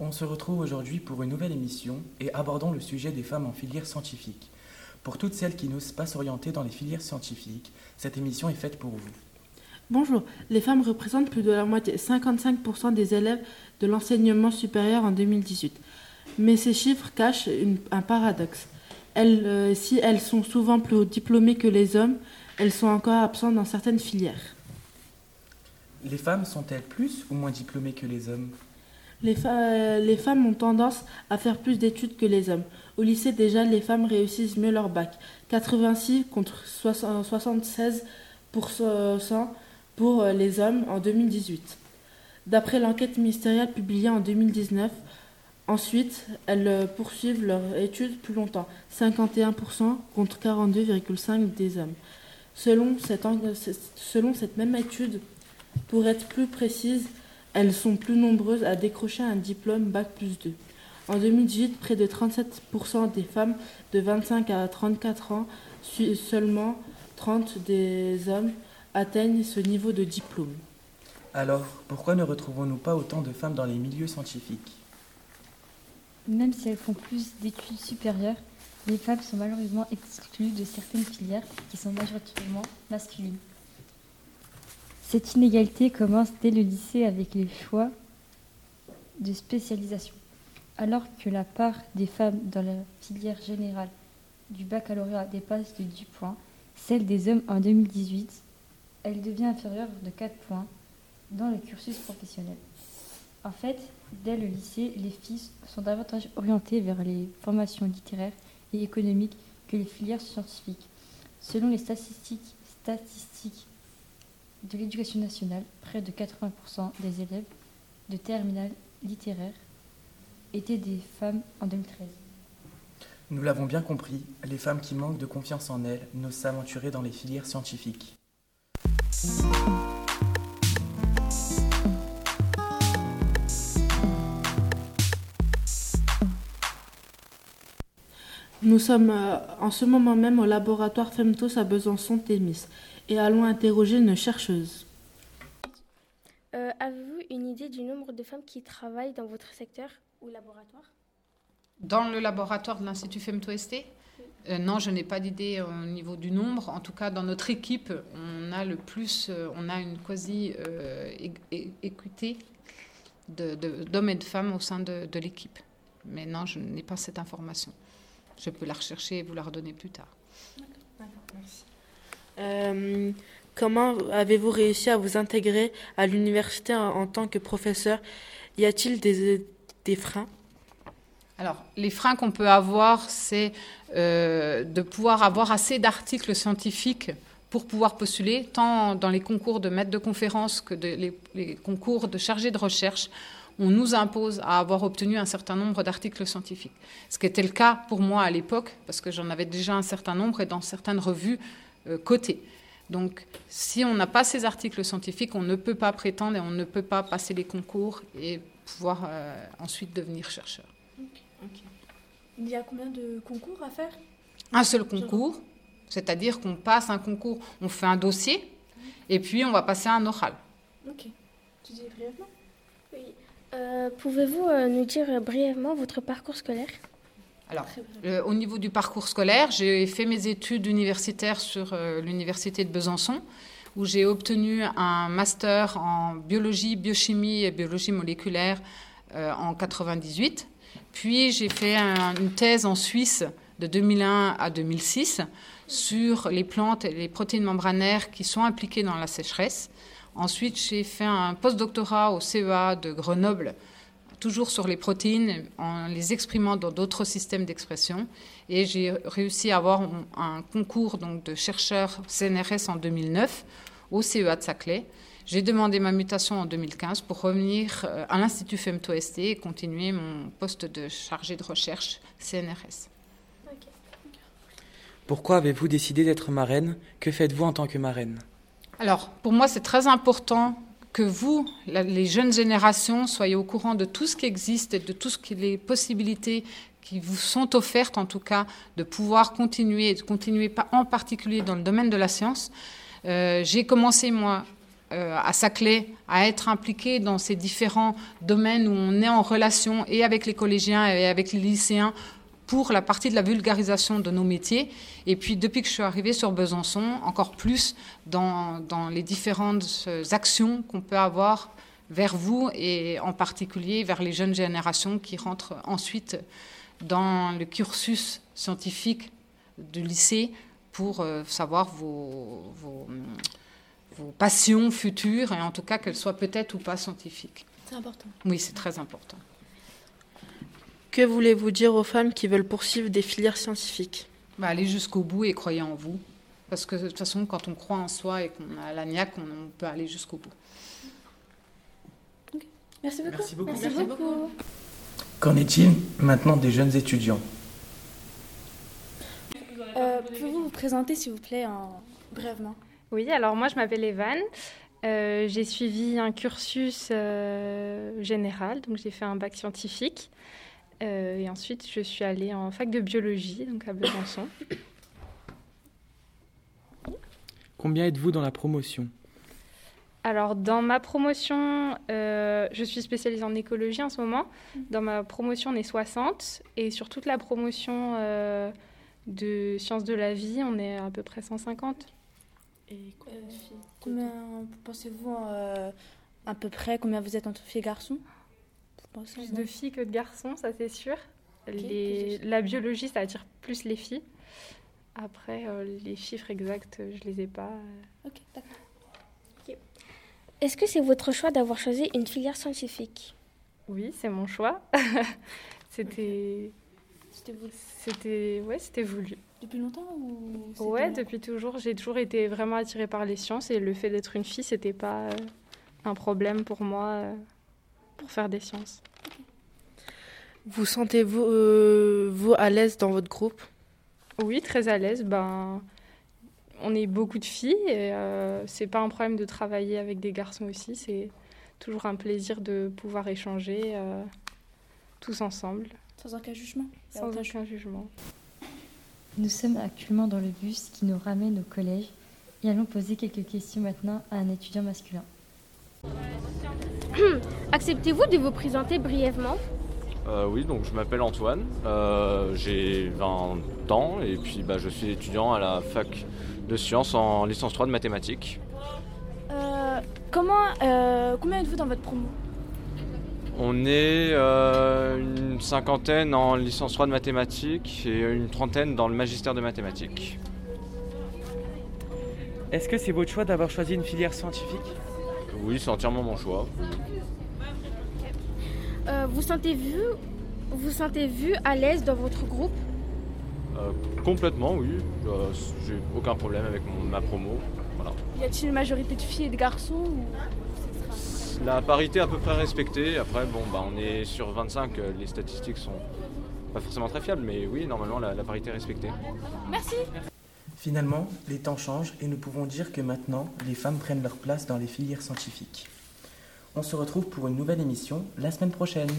On se retrouve aujourd'hui pour une nouvelle émission et abordons le sujet des femmes en filière scientifique. Pour toutes celles qui n'osent pas s'orienter dans les filières scientifiques, cette émission est faite pour vous. Bonjour, les femmes représentent plus de la moitié, 55% des élèves de l'enseignement supérieur en 2018. Mais ces chiffres cachent une- un paradoxe. Elles, euh, si elles sont souvent plus diplômées que les hommes, elles sont encore absentes dans certaines filières. Les femmes sont-elles plus ou moins diplômées que les hommes? Les, fa- les femmes ont tendance à faire plus d'études que les hommes. Au lycée, déjà, les femmes réussissent mieux leur bac. 86 contre 60 76% pour euh, les hommes en 2018. D'après l'enquête ministérielle publiée en 2019, ensuite, elles euh, poursuivent leurs études plus longtemps. 51% contre 42,5% des hommes. Selon cette même étude, pour être plus précise, elles sont plus nombreuses à décrocher un diplôme Bac plus 2. En 2018, près de 37% des femmes de 25 à 34 ans, seulement 30 des hommes atteignent ce niveau de diplôme. Alors, pourquoi ne retrouvons-nous pas autant de femmes dans les milieux scientifiques? Même si elles font plus d'études supérieures, les femmes sont malheureusement exclues de certaines filières qui sont majoritairement masculines. Cette inégalité commence dès le lycée avec les choix de spécialisation. Alors que la part des femmes dans la filière générale du baccalauréat dépasse de 10 points, celle des hommes en 2018, elle devient inférieure de 4 points dans le cursus professionnel. En fait, dès le lycée, les filles sont davantage orientées vers les formations littéraires et économiques que les filières scientifiques. Selon les statistiques, statistiques de l'éducation nationale, près de 80% des élèves de terminale littéraire étaient des femmes en 2013. Nous l'avons bien compris, les femmes qui manquent de confiance en elles n'osent s'aventurer dans les filières scientifiques. Nous sommes euh, en ce moment même au laboratoire Femtos à Besançon-Thémis et allons interroger une chercheuse. Euh, Avez-vous une idée du nombre de femmes qui travaillent dans votre secteur ou laboratoire? Dans le laboratoire de l'Institut FemtoST Euh, Non, je n'ai pas d'idée au niveau du nombre. En tout cas, dans notre équipe, on a le plus, euh, on a une quasi euh, équité de- de- d'hommes et de femmes au sein de, de l'équipe. Mais non, je n'ai pas cette information. Je peux la rechercher et vous la redonner plus tard. Euh, comment avez-vous réussi à vous intégrer à l'université en, tant que professeur? Y a-t-il des, des freins? Alors, les freins qu'on peut avoir, c'est euh, de pouvoir avoir assez d'articles scientifiques pour pouvoir postuler, tant dans les concours de maître de conférence que les, les concours de chargé de recherche. On nous impose à avoir obtenu un certain nombre d'articles scientifiques. Ce qui était le cas pour moi à l'époque, parce que j'en avais déjà un certain nombre et dans certaines revues euh, cotées. Donc, si on n'a pas ces articles scientifiques, on ne peut pas prétendre et on ne peut pas passer les concours et pouvoir euh, ensuite devenir chercheur. Il y a combien de concours à faire? Un seul concours, c'est-à-dire qu'on passe un concours, on fait un dossier, et puis on va passer un oral. Ok. Tu dis brièvement? Oui. Euh, Pouvez-vous euh, nous dire brièvement votre parcours scolaire? Alors, euh, au niveau du parcours scolaire, j'ai fait mes études universitaires sur euh, l'université de Besançon, où j'ai obtenu un master en biologie, biochimie et biologie moléculaire euh, en 98. Puis j'ai fait un- une thèse en Suisse de 2001 à 2006 sur les plantes et les protéines membranaires qui sont impliquées dans la sécheresse. Ensuite, j'ai fait un postdoctorat au CEA de Grenoble, toujours sur les protéines, en les exprimant dans d'autres systèmes d'expression. Et j'ai réussi à avoir un- concours donc, de chercheur CNRS en 2009 au CEA de Saclay. J'ai demandé ma mutation en 2015 pour revenir euh, à l'Institut FemtoST et continuer mon poste de chargé de recherche CNRS. Pourquoi avez-vous décidé d'être marraine? Que faites-vous en tant que marraine? Alors, pour moi, c'est très important que vous, les jeunes générations, soyez au courant de tout ce qui existe et de toutes les possibilités qui vous sont offertes, en tout cas, de pouvoir continuer, de continuer en particulier dans le domaine de la science. Euh, j'ai commencé, moi, euh, à Saclay, à être impliqué dans ces différents domaines où on est en relation et avec les collégiens et avec les lycéens pour la partie de la vulgarisation de nos métiers. Et puis depuis que je suis arrivée sur Besançon, encore plus dans, dans les différentes actions qu'on peut avoir vers vous et en particulier vers les jeunes générations qui rentrent ensuite dans le cursus scientifique du lycée pour euh, savoir vos, vos, vos, passions futures et en tout cas qu'elles soient peut-être ou pas scientifiques. C'est important. Oui, c'est très important. Que voulez-vous dire aux femmes qui veulent poursuivre des filières scientifiques? Bah, Allez jusqu'au bout et croyez en vous. Parce que de toute façon, quand on croit en soi et qu'on a la niaque, on, peut aller jusqu'au bout. Merci beaucoup. Merci beaucoup. Merci beaucoup. Qu'en est-il maintenant des jeunes étudiants? Euh, Pouvez-vous vous présenter, s'il vous plaît, en... brièvement? Oui, alors moi, je m'appelle Evan. Euh, j'ai suivi un cursus euh, général, donc j'ai fait un bac scientifique. Euh, et ensuite, je suis allée en fac de biologie, donc à Besançon. Combien êtes-vous dans la promotion? Alors, dans ma promotion, euh, je suis spécialisée en écologie en ce moment. Dans ma promotion, on est 60. Et sur toute la promotion euh, de sciences de la vie, on est à peu près 150. Et combien pensez-vous à peu près Combien vous êtes entre filles et garçons? Plus de filles que de garçons, ça c'est sûr. les... La biologie, ça attire plus les filles. Après, euh, les chiffres exacts, je les ai pas. Ok, d'accord. Est-ce que c'est votre choix d'avoir choisi une filière scientifique? Oui, c'est mon choix. c'était. C'était voulu. C'était ouais, c'était voulu. Depuis longtemps ou Ouais, depuis toujours. J'ai toujours été vraiment attirée par les sciences et le fait d'être une fille, c'était pas un problème pour moi. Pour faire des sciences. Vous sentez-vous euh, vous à l'aise dans votre groupe? Oui, très à l'aise. Ben, on est beaucoup de filles et euh, c'est pas un problème de travailler avec des garçons aussi. C'est toujours un plaisir de pouvoir échanger euh, tous ensemble. Sans aucun jugement. Sans aucun jugement. Nous sommes actuellement dans le bus qui nous ramène au collège et allons poser quelques questions maintenant à un étudiant masculin. Acceptez-vous de vous présenter brièvement? Euh, Oui, donc je m'appelle Antoine, euh, j'ai 20 ans et puis bah, je suis étudiant à la fac de sciences en licence 3 de mathématiques. Euh, comment, combien êtes-vous dans votre promo? On est une cinquantaine en licence 3 de mathématiques et une trentaine dans le magistère de mathématiques. Est-ce que c'est votre choix d'avoir choisi une filière scientifique? Oui, c'est entièrement mon choix. Euh, vous sentez-vous vous sentez vu à l'aise dans votre groupe? Euh, Complètement, oui. Euh, j'ai aucun problème avec ma promo. Voilà. Y a-t-il une majorité de filles et de garçons La parité est à peu près respectée. Après, bon, bah, on est sur 25. Les statistiques sont pas forcément très fiables, mais oui, normalement, la, la parité est respectée. Merci. Finalement, les temps changent et nous pouvons dire que maintenant, les femmes prennent leur place dans les filières scientifiques. On se retrouve pour une nouvelle émission la semaine prochaine.